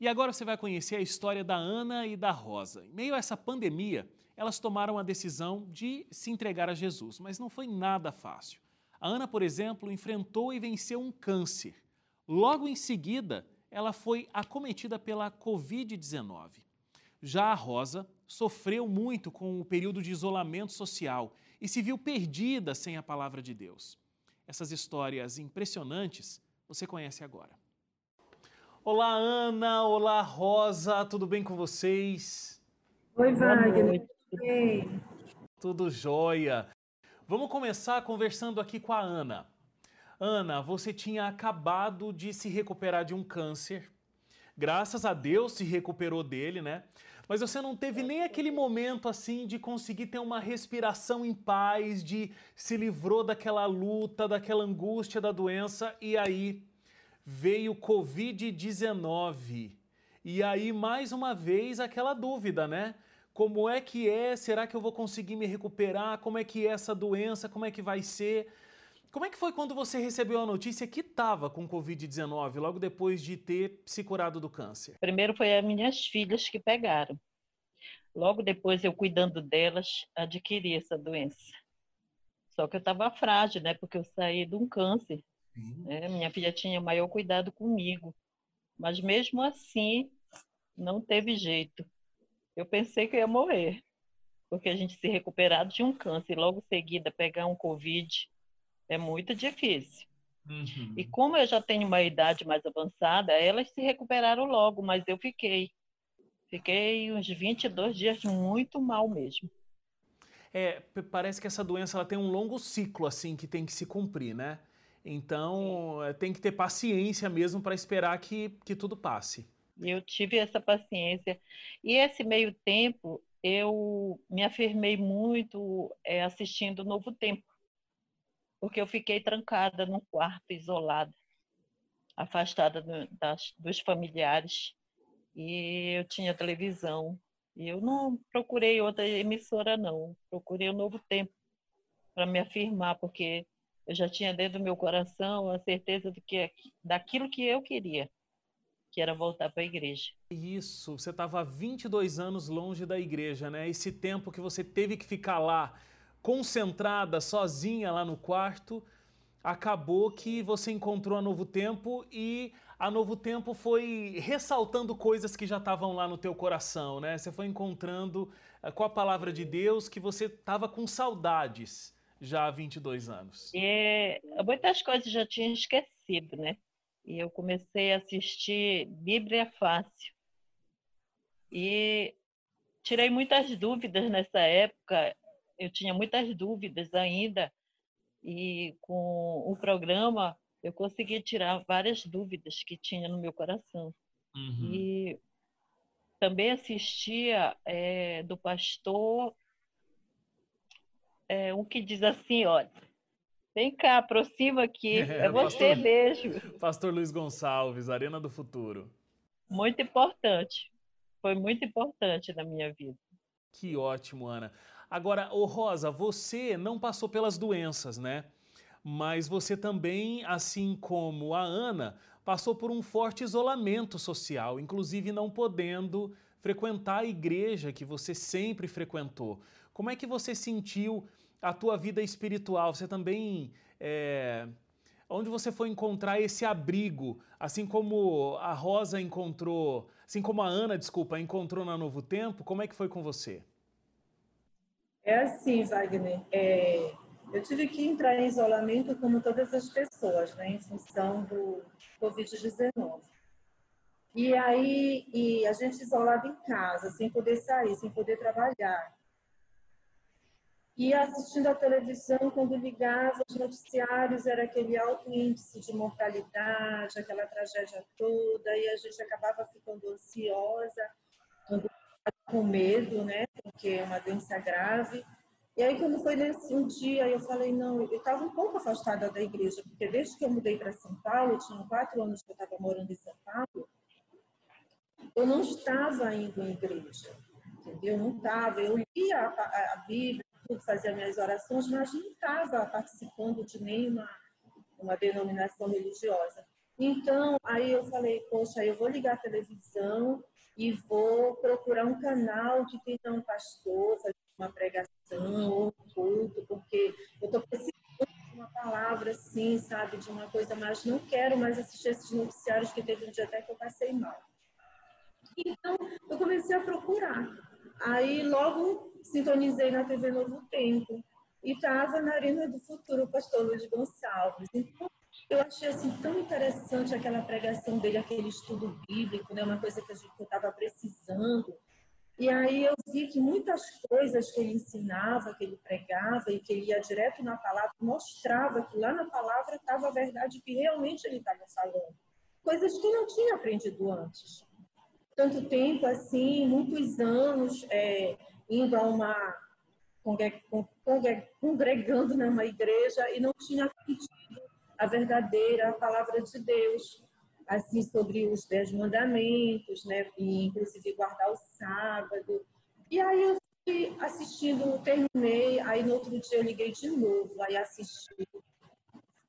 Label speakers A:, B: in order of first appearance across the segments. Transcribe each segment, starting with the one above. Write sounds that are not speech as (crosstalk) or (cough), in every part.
A: E agora você vai conhecer a história da Ana e da Rosa. Em meio a essa pandemia, elas tomaram a decisão de se entregar a Jesus, mas não foi nada fácil. A Ana, por exemplo, enfrentou e venceu um câncer. Logo em seguida, ela foi acometida pela Covid-19. Já a Rosa sofreu muito com o período de isolamento social e se viu perdida sem a palavra de Deus. Essas histórias impressionantes você conhece agora. Olá, Ana. Olá, Rosa. Tudo bem com vocês?
B: Oi, Wagner.
A: Tudo jóia. Vamos começar conversando aqui com a Ana. Ana, você tinha acabado de se recuperar de um câncer. Graças a Deus se recuperou dele, né? Mas você não teve nem aquele momento assim de conseguir ter uma respiração em paz, de se livrou daquela luta, daquela angústia da doença e aí veio Covid-19. E aí, mais uma vez, aquela dúvida, né? Como é que é? Será que eu vou conseguir me recuperar? Como é que é essa doença? Como é que vai ser? Como é que foi quando você recebeu a notícia que estava com Covid-19, logo depois de ter se curado do câncer?
B: Primeiro foi as minhas filhas que pegaram. Logo depois, eu cuidando delas, adquiri essa doença. Só que eu estava frágil, né? Porque eu saí de um câncer. Né? Minha filha tinha maior cuidado comigo. Mas mesmo assim, não teve jeito. Eu pensei que eu ia morrer. Porque a gente se recuperar de um câncer e logo em seguida pegar um Covid é muito difícil. Uhum. E como eu já tenho uma idade mais avançada, elas se recuperaram logo, mas eu fiquei. Fiquei uns 22 dias muito mal mesmo.
A: É, parece que essa doença ela tem um longo ciclo assim que tem que se cumprir, né? Então, é, tem que ter paciência mesmo para esperar que, que tudo passe.
B: Eu tive essa paciência. E esse meio tempo, eu me afirmei muito é, assistindo Novo Tempo, porque eu fiquei trancada num quarto, isolada, afastada do, das, dos familiares. E eu tinha televisão. E eu não procurei outra emissora, não. Procurei o Novo Tempo para me afirmar, porque eu já tinha dentro do meu coração a certeza de que daquilo que eu queria, que era voltar para a igreja.
A: Isso, você estava 22 anos longe da igreja, né? Esse tempo que você teve que ficar lá, concentrada, sozinha lá no quarto, acabou que você encontrou a Novo Tempo e a Novo Tempo foi ressaltando coisas que já estavam lá no teu coração, né? Você foi encontrando eh, com a palavra de Deus que você estava com saudades já há 22 anos?
B: É, muitas coisas já tinha esquecido, né? E eu comecei a assistir Bíblia Fácil. E tirei muitas dúvidas nessa época. Eu tinha muitas dúvidas ainda. E com o programa, eu consegui tirar várias dúvidas que tinha no meu coração. Uhum. E também assistia é, do pastor é, um que diz assim, olha, vem cá, aproxima aqui, é, (laughs) é você pastor, mesmo.
A: Pastor Luiz Gonçalves, Arena do Futuro.
B: Muito importante, foi muito importante na minha vida.
A: Que ótimo, Ana. Agora, ô Rosa, você não passou pelas doenças, né? Mas você também, assim como a Ana, passou por um forte isolamento social, inclusive não podendo frequentar a igreja que você sempre frequentou. Como é que você sentiu a tua vida espiritual? Você também. É, onde você foi encontrar esse abrigo, assim como a Rosa encontrou, assim como a Ana, desculpa, encontrou na Novo Tempo, como é que foi com você?
C: É assim, Wagner. É, eu tive que entrar em isolamento como todas as pessoas, né, em função do Covid-19. E aí, e a gente isolado em casa, sem poder sair, sem poder trabalhar. E assistindo a televisão, quando ligava os noticiários, era aquele alto índice de mortalidade, aquela tragédia toda, e a gente acabava ficando ansiosa, com medo, né? Porque é uma doença grave. E aí, quando foi nesse um dia, eu falei, não, eu estava um pouco afastada da igreja, porque desde que eu mudei para São Paulo, tinha quatro anos que eu estava morando em São Paulo, eu não estava indo em igreja, entendeu? Não estava. Eu lia a, a Bíblia, tudo, fazia minhas orações, mas não estava participando de nenhuma uma denominação religiosa. Então, aí eu falei, poxa, eu vou ligar a televisão e vou procurar um canal que tenha um pastor, fazer uma pregação ou um culto, porque eu estou precisando de uma palavra assim, sabe, de uma coisa mais. Não quero mais assistir esses noticiários que teve um dia até que eu passei mal. Então, eu comecei a procurar. Aí, logo, sintonizei na TV Novo Tempo e estava na Arena do Futuro o pastor Luiz Gonçalves. Então, eu achei assim tão interessante aquela pregação dele, aquele estudo bíblico, né? Uma coisa que eu estava precisando. E aí eu vi que muitas coisas que ele ensinava, que ele pregava e que ele ia direto na palavra, mostrava que lá na palavra estava a verdade que realmente ele estava falando. Coisas que não tinha aprendido antes. Tanto tempo assim, muitos anos é, indo a uma congregando numa igreja e não tinha aprendido a verdadeira palavra de Deus, assim sobre os dez mandamentos, né? E, inclusive guardar o sábado. E aí eu fui assistindo, terminei, aí no outro dia eu liguei de novo, aí assisti.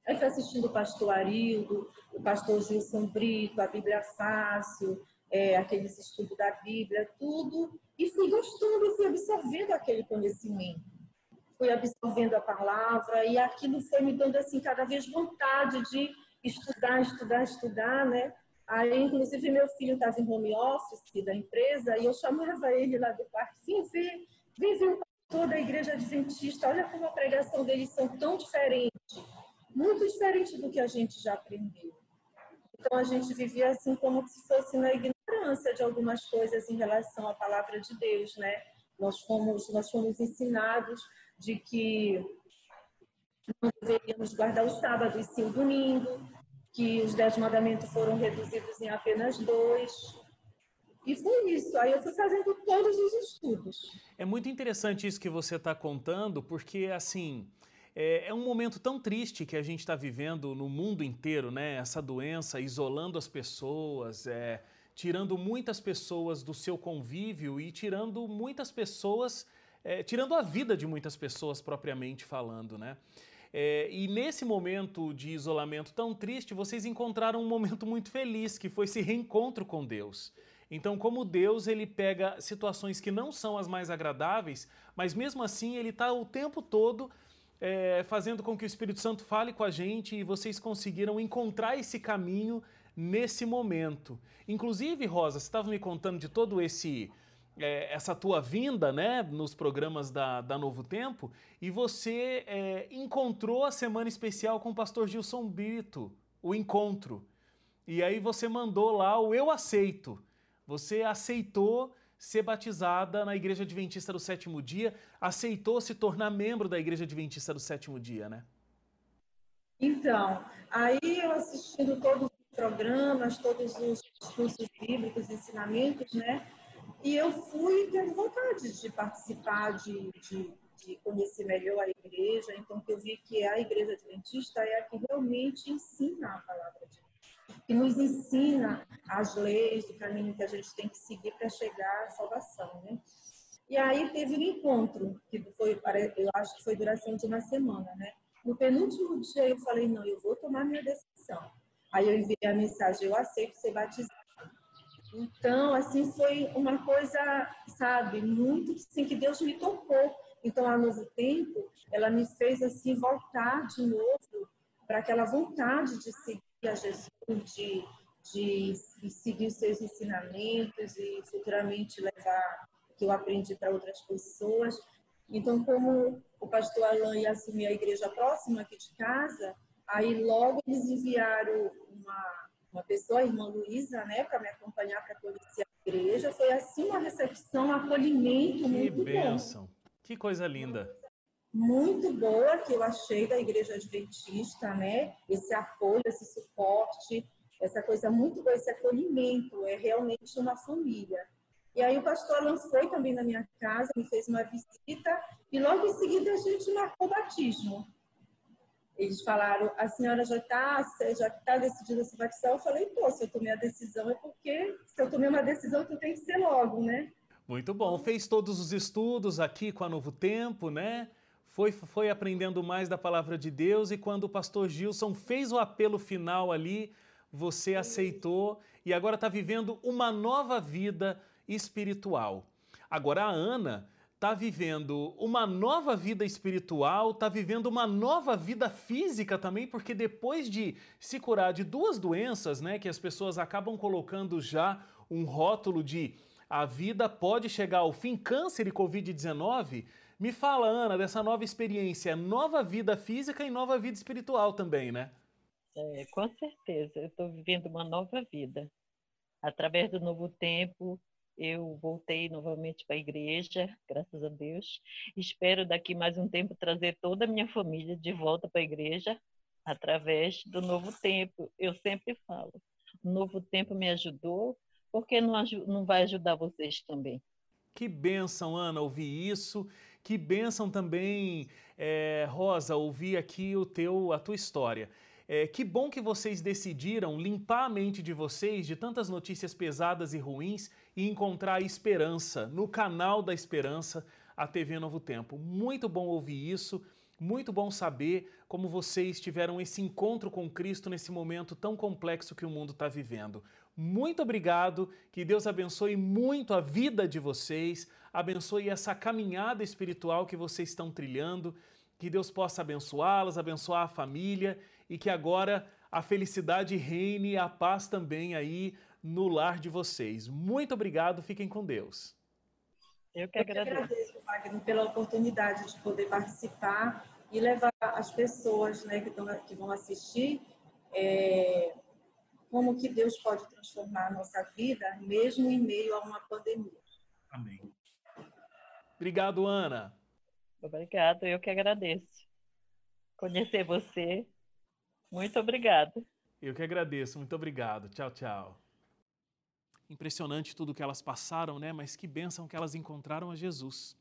C: Aí fui assistindo o pastor Arildo, o pastor Gilson Brito, a Bíblia Fácil, é, aqueles estudos da Bíblia, tudo, e fui gostando, fui absorvendo aquele conhecimento. Fui absorvendo a palavra e aquilo foi me dando assim cada vez vontade de estudar, estudar, estudar, né? Aí, inclusive, meu filho estava em home office da empresa e eu chamava ele lá do quarto, vem ver, vem ver o pastor da igreja adventista, olha como a pregação deles são tão diferente, muito diferente do que a gente já aprendeu. Então, a gente vivia assim como se fosse na ignorância de algumas coisas em relação à palavra de Deus, né? Nós fomos, nós fomos ensinados de que não deveríamos guardar o sábado e sim o domingo, que os dez mandamentos foram reduzidos em apenas dois. E foi isso. Aí eu fui fazendo todos os estudos.
A: É muito interessante isso que você está contando, porque assim. É, é, um momento tão triste que a gente está vivendo no mundo inteiro, né? Essa doença isolando as pessoas, é, tirando muitas pessoas do seu convívio e tirando muitas pessoas, é, tirando a vida de muitas pessoas propriamente falando, né? É, e nesse momento de isolamento tão triste, vocês encontraram um momento muito feliz, que foi esse reencontro com Deus. Então, como Deus, ele pega situações que não são as mais agradáveis, mas mesmo assim ele está o tempo todo é, fazendo com que o Espírito Santo fale com a gente e vocês conseguiram encontrar esse caminho nesse momento. Inclusive, Rosa, você estava me contando de todo esse é, essa tua vinda né, nos programas da, da Novo Tempo e você é, encontrou a semana especial com o pastor Gilson Brito, o encontro. E aí você mandou lá o Eu Aceito. Você aceitou ser batizada na Igreja Adventista do Sétimo Dia, aceitou se tornar membro da Igreja Adventista do Sétimo Dia, né?
C: Então, aí eu assistindo todos os programas, todos os cursos bíblicos, ensinamentos, né? E eu fui tendo vontade de participar, de, de, de, conhecer melhor a igreja. Então, eu vi que a igreja adventista é a que realmente ensina a palavra de Deus. Que nos ensina as leis, o caminho que a gente tem que seguir para chegar à salvação, né? E aí teve um encontro, que foi, eu acho que foi duração de uma semana, né? No penúltimo dia eu falei, não, eu vou tomar minha decisão. Aí eu enviei a mensagem, eu aceito ser batizado então, assim, foi uma coisa, sabe, muito assim, que Deus me tocou. Então, a Novo Tempo, ela me fez, assim, voltar de novo para aquela vontade de seguir a Jesus, de, de, de seguir os seus ensinamentos e futuramente levar o que eu aprendi para outras pessoas. Então, como o pastor Alain ia assumir a igreja próxima aqui de casa, aí logo eles enviaram uma uma pessoa, a irmã Luísa, né, para me acompanhar para conhecer a igreja. Foi assim uma recepção, um acolhimento que muito bênção. bom.
A: Que coisa linda.
C: Muito boa que eu achei da igreja adventista, né? Esse apoio, esse suporte, essa coisa muito boa, esse acolhimento, é realmente uma família. E aí o pastor Alan foi também na minha casa, me fez uma visita e logo em seguida a gente marcou o batismo. Eles falaram, a senhora já está já tá decidida se batizar? Eu falei, pô, se eu tomei a decisão é porque se eu tomei uma decisão, então tem que ser logo, né?
A: Muito bom. Fez todos os estudos aqui com a Novo Tempo, né? Foi, foi aprendendo mais da palavra de Deus e quando o pastor Gilson fez o apelo final ali, você aceitou e agora está vivendo uma nova vida espiritual. Agora a Ana está vivendo uma nova vida espiritual, está vivendo uma nova vida física também, porque depois de se curar de duas doenças, né, que as pessoas acabam colocando já um rótulo de a vida pode chegar ao fim, câncer e Covid-19. Me fala, Ana, dessa nova experiência, nova vida física e nova vida espiritual também, né?
B: É, com certeza, eu estou vivendo uma nova vida. Através do novo tempo, eu voltei novamente para a igreja, graças a Deus. Espero daqui mais um tempo trazer toda a minha família de volta para a igreja através do novo tempo. Eu sempre falo, o novo tempo me ajudou, porque não, não vai ajudar vocês também?
A: Que bênção, Ana, ouvir isso. Que bênção também, é, Rosa, ouvir aqui o teu, a tua história. É, que bom que vocês decidiram limpar a mente de vocês de tantas notícias pesadas e ruins e encontrar esperança no canal da Esperança, a TV Novo Tempo. Muito bom ouvir isso, muito bom saber como vocês tiveram esse encontro com Cristo nesse momento tão complexo que o mundo está vivendo. Muito obrigado, que Deus abençoe muito a vida de vocês, abençoe essa caminhada espiritual que vocês estão trilhando, que Deus possa abençoá-las, abençoar a família e que agora a felicidade reine e a paz também aí no lar de vocês. Muito obrigado, fiquem com Deus.
C: Eu que agradeço. Eu que agradeço, Wagner, pela oportunidade de poder participar e levar as pessoas né, que, que vão assistir é, como que Deus pode transformar a nossa vida, mesmo em meio a uma pandemia.
A: Amém. Obrigado, Ana.
B: Obrigado, eu que agradeço. Conhecer você muito obrigada.
A: Eu que agradeço. Muito obrigado. Tchau, tchau. Impressionante tudo que elas passaram, né? Mas que bênção que elas encontraram a Jesus.